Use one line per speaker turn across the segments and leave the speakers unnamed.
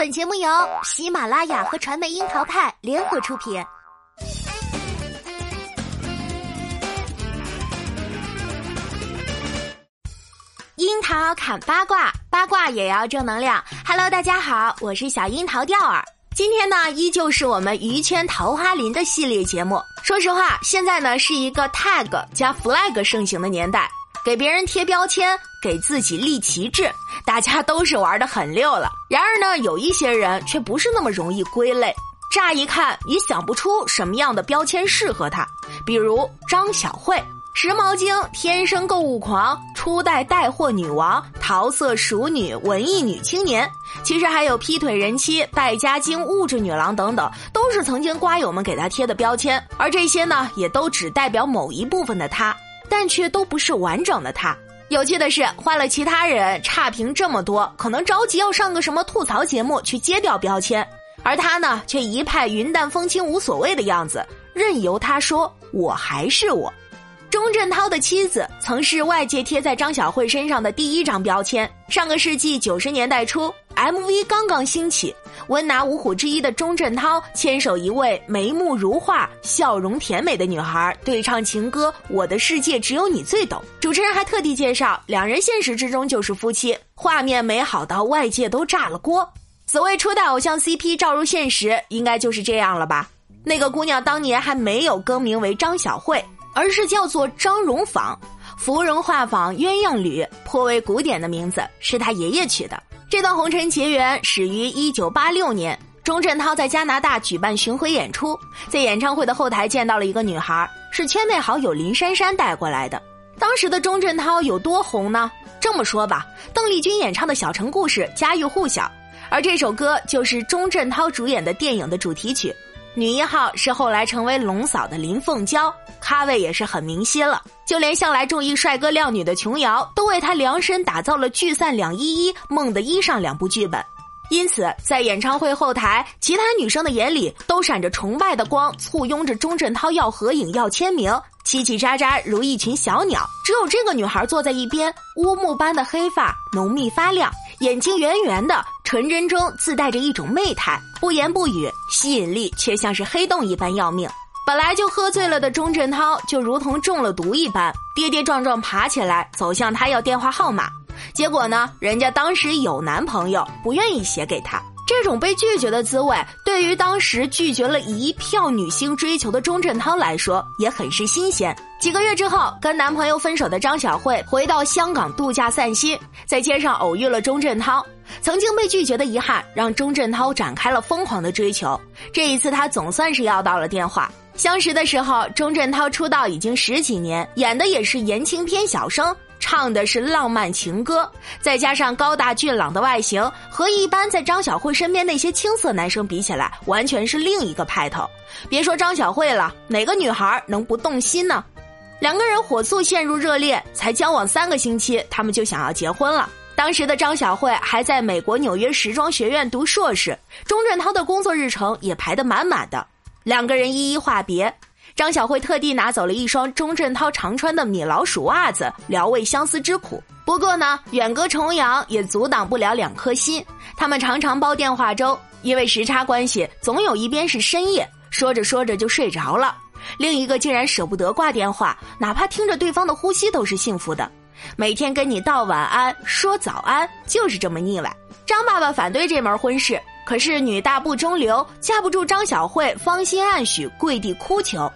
本节目由喜马拉雅和传媒樱桃派联合出品。樱桃砍八卦，八卦也要正能量。Hello，大家好，我是小樱桃钓儿。今天呢，依旧是我们鱼圈桃花林的系列节目。说实话，现在呢是一个 tag 加 flag 盛行的年代，给别人贴标签，给自己立旗帜。大家都是玩的很溜了，然而呢，有一些人却不是那么容易归类。乍一看也想不出什么样的标签适合他，比如张小慧，时髦精，天生购物狂，初代带货女王，桃色熟女，文艺女青年。其实还有劈腿人妻、败家精、物质女郎等等，都是曾经瓜友们给他贴的标签。而这些呢，也都只代表某一部分的他，但却都不是完整的他。有趣的是，换了其他人差评这么多，可能着急要上个什么吐槽节目去揭掉标签，而他呢，却一派云淡风轻、无所谓的样子，任由他说我还是我。钟镇涛的妻子曾是外界贴在张小慧身上的第一张标签。上个世纪九十年代初，MV 刚刚兴起，温拿五虎之一的钟镇涛牵手一位眉目如画、笑容甜美的女孩，对唱情歌《我的世界只有你最懂》。主持人还特地介绍，两人现实之中就是夫妻，画面美好到外界都炸了锅。所谓初代偶像 CP 照入现实，应该就是这样了吧？那个姑娘当年还没有更名为张小慧。而是叫做张荣坊，芙蓉画舫鸳鸯侣，颇为古典的名字，是他爷爷取的。这段红尘结缘始于一九八六年，钟镇涛在加拿大举办巡回演出，在演唱会的后台见到了一个女孩，是圈内好友林珊珊带过来的。当时的钟镇涛有多红呢？这么说吧，邓丽君演唱的小城故事家喻户晓，而这首歌就是钟镇涛主演的电影的主题曲。女一号是后来成为龙嫂的林凤娇，咖位也是很明晰了。就连向来中意帅哥靓女的琼瑶，都为她量身打造了《聚散两依依》《梦的衣裳》两部剧本。因此，在演唱会后台，其他女生的眼里都闪着崇拜的光，簇拥着钟镇涛要合影、要签名，叽叽喳喳如一群小鸟。只有这个女孩坐在一边，乌木般的黑发浓密发亮。眼睛圆圆的，纯真中自带着一种媚态，不言不语，吸引力却像是黑洞一般要命。本来就喝醉了的钟镇涛，就如同中了毒一般，跌跌撞撞爬起来，走向他要电话号码。结果呢，人家当时有男朋友，不愿意写给他。这种被拒绝的滋味，对于当时拒绝了一票女星追求的钟镇涛来说，也很是新鲜。几个月之后，跟男朋友分手的张小慧回到香港度假散心，在街上偶遇了钟镇涛。曾经被拒绝的遗憾，让钟镇涛展开了疯狂的追求。这一次，他总算是要到了电话。相识的时候，钟镇涛出道已经十几年，演的也是言情片小生。唱的是浪漫情歌，再加上高大俊朗的外形，和一般在张小慧身边那些青涩男生比起来，完全是另一个派头。别说张小慧了，哪个女孩能不动心呢？两个人火速陷入热恋，才交往三个星期，他们就想要结婚了。当时的张小慧还在美国纽约时装学院读硕士，钟镇涛的工作日程也排得满满的，两个人一一话别。张小慧特地拿走了一双钟镇涛常穿的米老鼠袜子，聊慰相思之苦。不过呢，远隔重洋也阻挡不了两颗心。他们常常煲电话粥，因为时差关系，总有一边是深夜，说着说着就睡着了，另一个竟然舍不得挂电话，哪怕听着对方的呼吸都是幸福的。每天跟你道晚安，说早安，就是这么腻歪。张爸爸反对这门婚事，可是女大不中留，架不住张小慧芳心暗许，跪地哭求。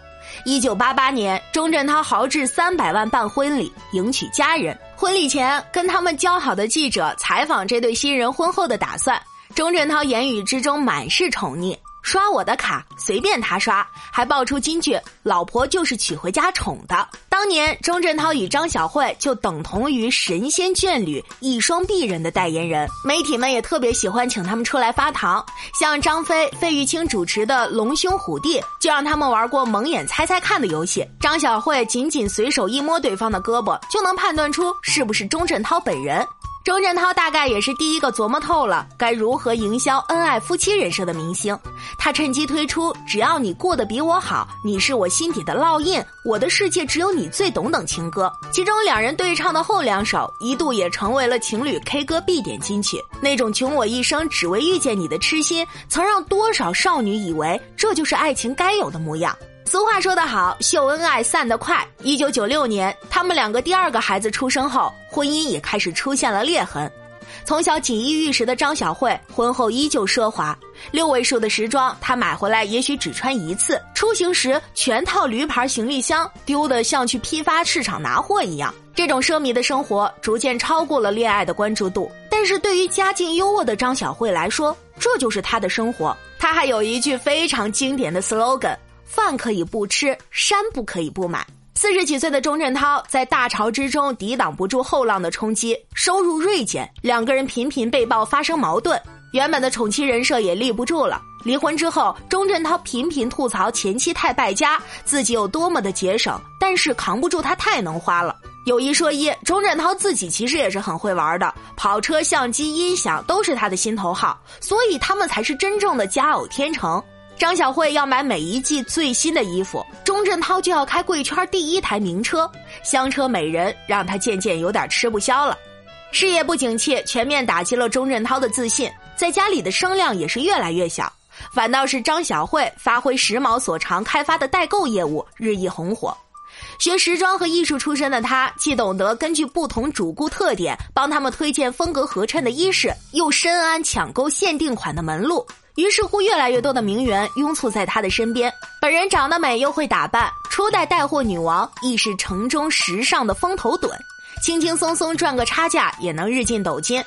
一九八八年，钟镇涛豪掷三百万办婚礼，迎娶家人。婚礼前，跟他们交好的记者采访这对新人婚后的打算，钟镇涛言语之中满是宠溺。刷我的卡，随便他刷，还爆出金句：“老婆就是娶回家宠的。”当年钟镇涛与张小慧就等同于神仙眷侣、一双璧人的代言人，媒体们也特别喜欢请他们出来发糖。像张飞、费玉清主持的《龙兄虎弟》，就让他们玩过蒙眼猜猜看的游戏。张小慧仅仅随手一摸对方的胳膊，就能判断出是不是钟镇涛本人。钟镇涛大概也是第一个琢磨透了该如何营销恩爱夫妻人设的明星，他趁机推出“只要你过得比我好，你是我心底的烙印，我的世界只有你最懂”等情歌。其中两人对唱的后两首，一度也成为了情侣 K 歌必点金曲。那种穷我一生只为遇见你的痴心，曾让多少少女以为这就是爱情该有的模样。俗话说得好，秀恩爱散得快。一九九六年，他们两个第二个孩子出生后，婚姻也开始出现了裂痕。从小锦衣玉食的张小慧，婚后依旧奢华，六位数的时装她买回来也许只穿一次。出行时全套驴牌行李箱丢得像去批发市场拿货一样。这种奢靡的生活逐渐超过了恋爱的关注度。但是对于家境优渥的张小慧来说，这就是她的生活。她还有一句非常经典的 slogan。饭可以不吃，山不可以不买。四十几岁的钟镇涛在大潮之中抵挡不住后浪的冲击，收入锐减，两个人频频被曝发生矛盾，原本的宠妻人设也立不住了。离婚之后，钟镇涛频频吐槽前妻太败家，自己有多么的节省，但是扛不住他太能花了。有一说一，钟镇涛自己其实也是很会玩的，跑车、相机、音响都是他的心头好，所以他们才是真正的佳偶天成。张小慧要买每一季最新的衣服，钟镇涛就要开贵圈第一台名车，香车美人让他渐渐有点吃不消了。事业不景气，全面打击了钟镇涛的自信，在家里的声量也是越来越小。反倒是张小慧发挥时髦所长开发的代购业务日益红火。学时装和艺术出身的她，既懂得根据不同主顾特点帮他们推荐风格合衬的衣饰，又深谙抢购限定款的门路。于是乎，越来越多的名媛拥簇在他的身边。本人长得美又会打扮，初代带货女王亦是城中时尚的风头趸，轻轻松松赚个差价也能日进斗金。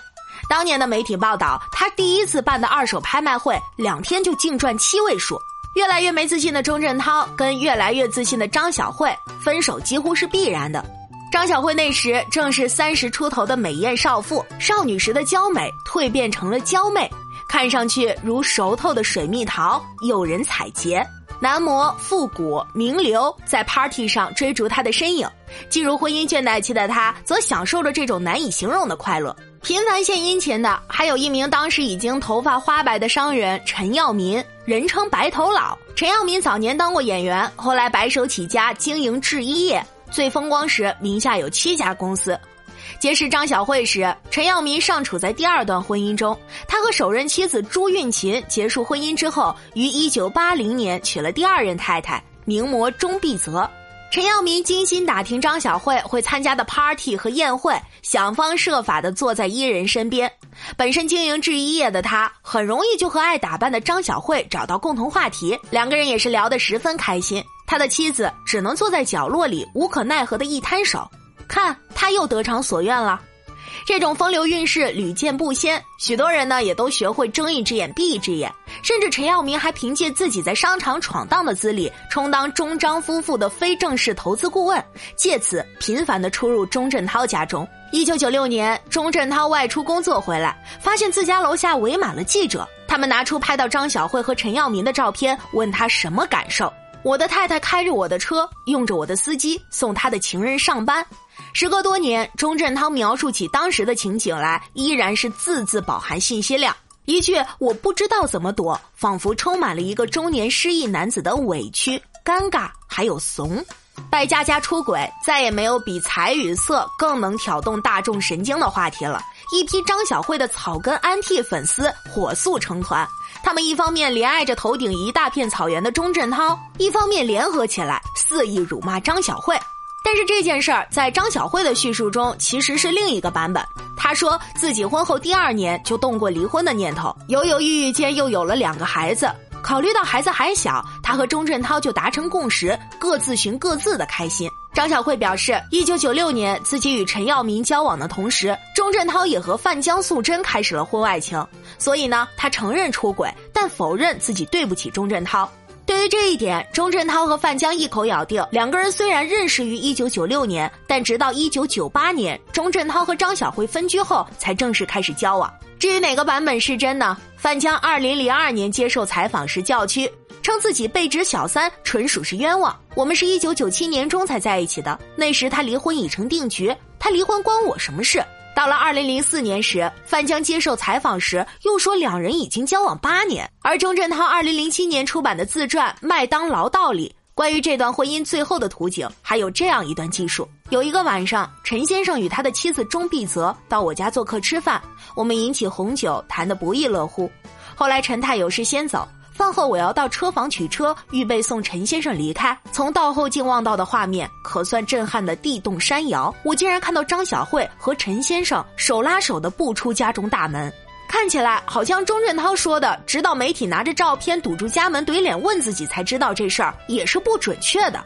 当年的媒体报道，他第一次办的二手拍卖会，两天就净赚七位数。越来越没自信的钟镇涛跟越来越自信的张小慧分手几乎是必然的。张小慧那时正是三十出头的美艳少妇，少女时的娇美蜕变成了娇媚。看上去如熟透的水蜜桃，诱人采撷。男模、复古、名流在 party 上追逐她的身影，进入婚姻倦怠期的她则享受着这种难以形容的快乐。频繁献殷勤的还有一名当时已经头发花白的商人陈耀民，人称白头佬。陈耀民早年当过演员，后来白手起家经营制衣业，最风光时名下有七家公司。结识张小慧时，陈耀民尚处在第二段婚姻中。他和首任妻子朱运琴结束婚姻之后，于一九八零年娶了第二任太太名模钟碧泽。陈耀民精心打听张小慧会参加的 party 和宴会，想方设法的坐在伊人身边。本身经营制衣业的他，很容易就和爱打扮的张小慧找到共同话题，两个人也是聊得十分开心。他的妻子只能坐在角落里，无可奈何的一摊手。看，他又得偿所愿了。这种风流韵事屡见不鲜，许多人呢也都学会睁一只眼闭一只眼。甚至陈耀明还凭借自己在商场闯荡的资历，充当钟张夫妇的非正式投资顾问，借此频繁的出入钟镇涛家中。一九九六年，钟镇涛外出工作回来，发现自家楼下围满了记者，他们拿出拍到张小慧和陈耀明的照片，问他什么感受。我的太太开着我的车，用着我的司机送她的情人上班。时隔多年，钟镇涛描述起当时的情景来，依然是字字饱含信息量。一句“我不知道怎么躲”，仿佛充满了一个中年失意男子的委屈、尴尬，还有怂。败家家出轨，再也没有比财与色更能挑动大众神经的话题了。一批张小慧的草根安替粉丝火速成团。他们一方面怜爱着头顶一大片草原的钟镇涛，一方面联合起来肆意辱骂张小慧。但是这件事儿在张小慧的叙述中其实是另一个版本。她说自己婚后第二年就动过离婚的念头，犹犹豫豫间又有了两个孩子。考虑到孩子还小，她和钟镇涛就达成共识，各自寻各自的开心。张小慧表示，一九九六年自己与陈耀明交往的同时，钟镇涛也和范江素贞开始了婚外情，所以呢，她承认出轨，但否认自己对不起钟镇涛。对于这一点，钟镇涛和范江一口咬定，两个人虽然认识于一九九六年，但直到一九九八年，钟镇涛和张小慧分居后，才正式开始交往。至于哪个版本是真呢？范江二零零二年接受采访时叫屈。称自己被指小三，纯属是冤枉。我们是一九九七年中才在一起的，那时他离婚已成定局，他离婚关我什么事？到了二零零四年时，范江接受采访时又说两人已经交往八年。而钟镇涛二零零七年出版的自传《麦当劳道理》，关于这段婚姻最后的图景，还有这样一段记述：有一个晚上，陈先生与他的妻子钟碧泽到我家做客吃饭，我们饮起红酒，谈得不亦乐乎。后来陈太有事先走。饭后我要到车房取车，预备送陈先生离开。从道后镜望到的画面，可算震撼的地动山摇。我竟然看到张小慧和陈先生手拉手的步出家中大门，看起来好像钟镇涛说的，直到媒体拿着照片堵住家门怼脸问自己才知道这事儿，也是不准确的。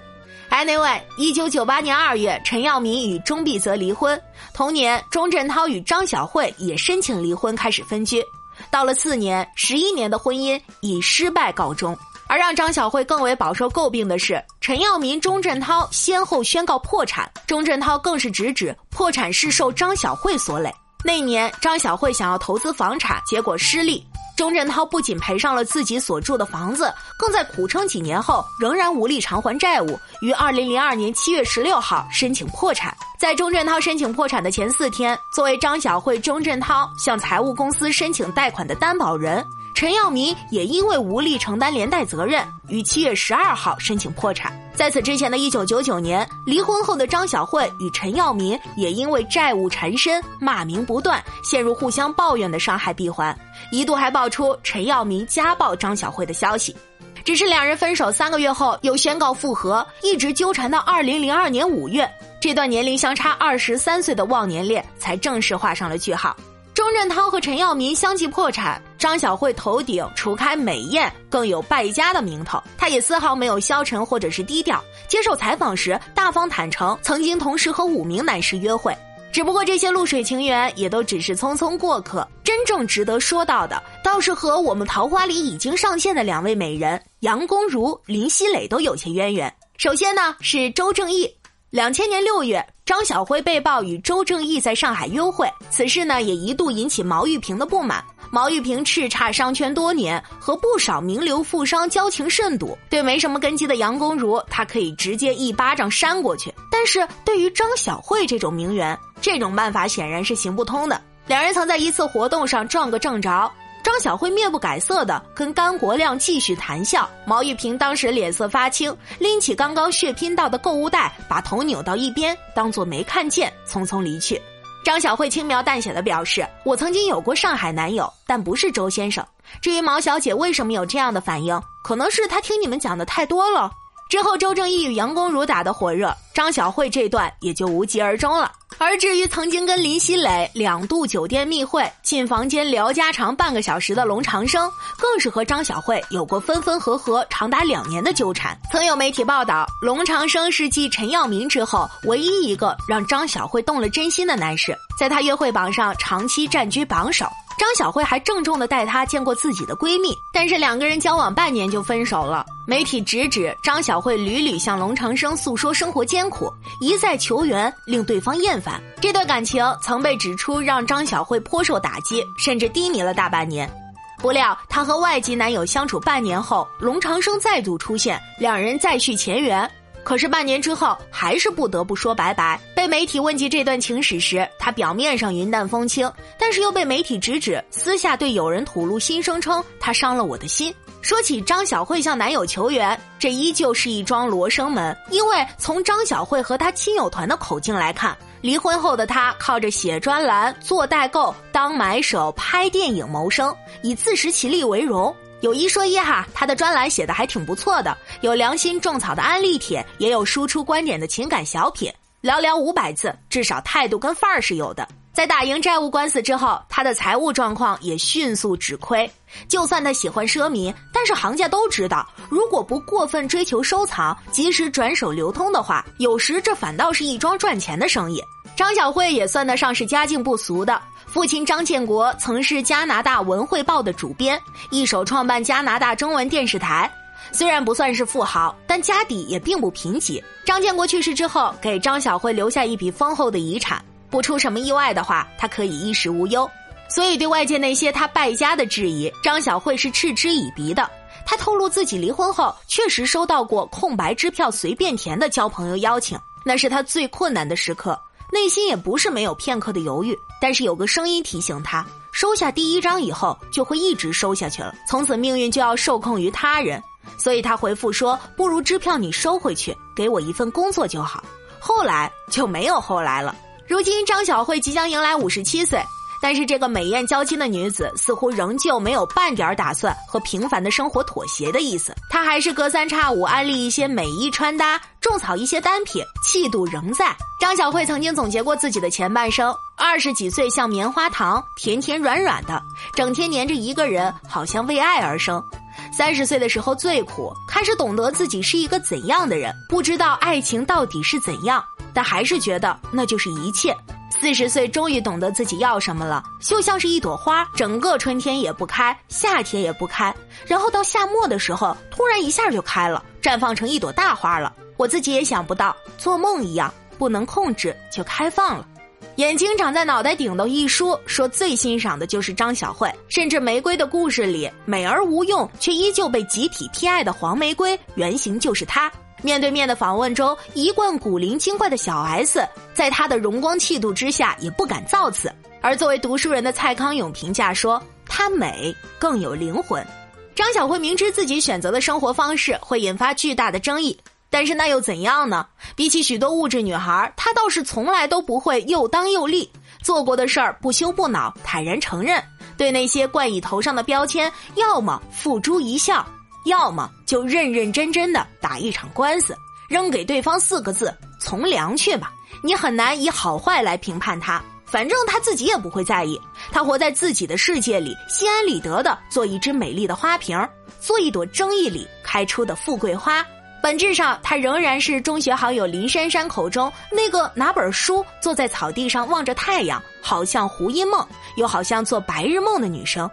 Anyway，一九九八年二月，陈耀民与钟碧泽离婚。同年，钟镇涛与张小慧也申请离婚，开始分居。到了次年，十一年的婚姻以失败告终。而让张小慧更为饱受诟病的是，陈耀民、钟镇涛先后宣告破产，钟镇涛更是直指破产是受张小慧所累。那年，张小慧想要投资房产，结果失利。钟镇涛不仅赔上了自己所住的房子，更在苦撑几年后仍然无力偿还债务，于二零零二年七月十六号申请破产。在钟镇涛申请破产的前四天，作为张小慧、钟镇涛向财务公司申请贷款的担保人。陈耀民也因为无力承担连带责任，于七月十二号申请破产。在此之前的一九九九年，离婚后的张小慧与陈耀民也因为债务缠身、骂名不断，陷入互相抱怨的伤害闭环，一度还爆出陈耀民家暴张小慧的消息。只是两人分手三个月后又宣告复合，一直纠缠到二零零二年五月，这段年龄相差二十三岁的忘年恋才正式画上了句号。钟镇涛和陈耀民相继破产，张小慧头顶除开美艳，更有败家的名头。她也丝毫没有消沉或者是低调。接受采访时，大方坦诚曾经同时和五名男士约会，只不过这些露水情缘也都只是匆匆过客。真正值得说到的，倒是和我们桃花里已经上线的两位美人杨恭如、林熙蕾都有些渊源。首先呢，是周正义。两千年六月，张小辉被曝与周正义在上海约会，此事呢也一度引起毛玉萍的不满。毛玉萍叱咤商圈多年，和不少名流富商交情甚笃，对没什么根基的杨恭如，他可以直接一巴掌扇过去。但是对于张小慧这种名媛，这种办法显然是行不通的。两人曾在一次活动上撞个正着。张小慧面不改色的跟甘国亮继续谈笑，毛玉萍当时脸色发青，拎起刚刚血拼到的购物袋，把头扭到一边，当作没看见，匆匆离去。张小慧轻描淡写的表示：“我曾经有过上海男友，但不是周先生。至于毛小姐为什么有这样的反应，可能是她听你们讲的太多了。”之后，周正义与杨恭如打得火热，张小慧这段也就无疾而终了。而至于曾经跟林熙蕾两度酒店密会、进房间聊家常半个小时的龙长生，更是和张小慧有过分分合合长达两年的纠缠。曾有媒体报道，龙长生是继陈耀明之后唯一一个让张小慧动了真心的男士，在他约会榜上长期占据榜首。张小慧还郑重的带她见过自己的闺蜜，但是两个人交往半年就分手了。媒体直指张小慧屡屡向龙长生诉说生活艰苦，一再求援，令对方厌烦。这段感情曾被指出让张小慧颇受打击，甚至低迷了大半年。不料她和外籍男友相处半年后，龙长生再度出现，两人再续前缘。可是半年之后，还是不得不说拜拜。被媒体问及这段情史时，他表面上云淡风轻，但是又被媒体直指私下对友人吐露心声，称他伤了我的心。说起张小慧向男友求援，这依旧是一桩罗生门。因为从张小慧和她亲友团的口径来看，离婚后的她靠着写专栏、做代购、当买手、拍电影谋生，以自食其力为荣。有一说一哈，他的专栏写的还挺不错的，有良心种草的安利帖，也有输出观点的情感小品，寥寥五百字，至少态度跟范儿是有的。在打赢债务官司之后，他的财务状况也迅速止亏。就算他喜欢奢靡，但是行家都知道，如果不过分追求收藏，及时转手流通的话，有时这反倒是一桩赚钱的生意。张小慧也算得上是家境不俗的。父亲张建国曾是加拿大《文汇报》的主编，一手创办加拿大中文电视台。虽然不算是富豪，但家底也并不贫瘠。张建国去世之后，给张小慧留下一笔丰厚的遗产。不出什么意外的话，他可以衣食无忧。所以，对外界那些他败家的质疑，张小慧是嗤之以鼻的。他透露自己离婚后，确实收到过空白支票随便填的交朋友邀请，那是他最困难的时刻。内心也不是没有片刻的犹豫，但是有个声音提醒他，收下第一张以后就会一直收下去了，从此命运就要受控于他人。所以他回复说：“不如支票你收回去，给我一份工作就好。”后来就没有后来了。如今张小慧即将迎来五十七岁，但是这个美艳娇妻的女子似乎仍旧没有半点打算和平凡的生活妥协的意思。她还是隔三差五安利一些美衣穿搭，种草一些单品，气度仍在。张小慧曾经总结过自己的前半生：二十几岁像棉花糖，甜甜软软的，整天黏着一个人，好像为爱而生。三十岁的时候最苦，开始懂得自己是一个怎样的人，不知道爱情到底是怎样，但还是觉得那就是一切。四十岁终于懂得自己要什么了，就像是一朵花，整个春天也不开，夏天也不开，然后到夏末的时候，突然一下就开了，绽放成一朵大花了。我自己也想不到，做梦一样，不能控制就开放了。眼睛长在脑袋顶的一书说，最欣赏的就是张小慧，甚至《玫瑰的故事》里美而无用却依旧被集体偏爱的黄玫瑰，原型就是她。面对面的访问中，一贯古灵精怪的小 S，在她的荣光气度之下也不敢造次。而作为读书人的蔡康永评价说，她美更有灵魂。张小慧明知自己选择的生活方式会引发巨大的争议。但是那又怎样呢？比起许多物质女孩，她倒是从来都不会又当又立，做过的事儿不羞不恼，坦然承认。对那些冠以头上的标签，要么付诸一笑，要么就认认真真的打一场官司，扔给对方四个字：从良去吧。你很难以好坏来评判他，反正他自己也不会在意。他活在自己的世界里，心安理得的做一只美丽的花瓶，做一朵争议里开出的富贵花。本质上，他仍然是中学好友林珊珊口中那个拿本书坐在草地上望着太阳，好像胡因梦，又好像做白日梦的女生，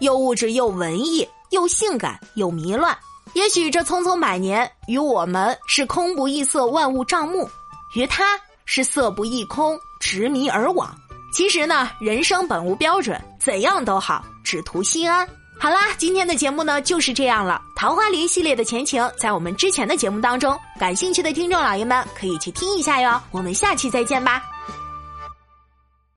又物质又文艺，又性感又迷乱。也许这匆匆百年，于我们是空不异色，万物障目；于他是色不异空，执迷而往。其实呢，人生本无标准，怎样都好，只图心安。好啦，今天的节目呢就是这样了。桃花林系列的前情，在我们之前的节目当中，感兴趣的听众老爷们可以去听一下哟。我们下期再见吧。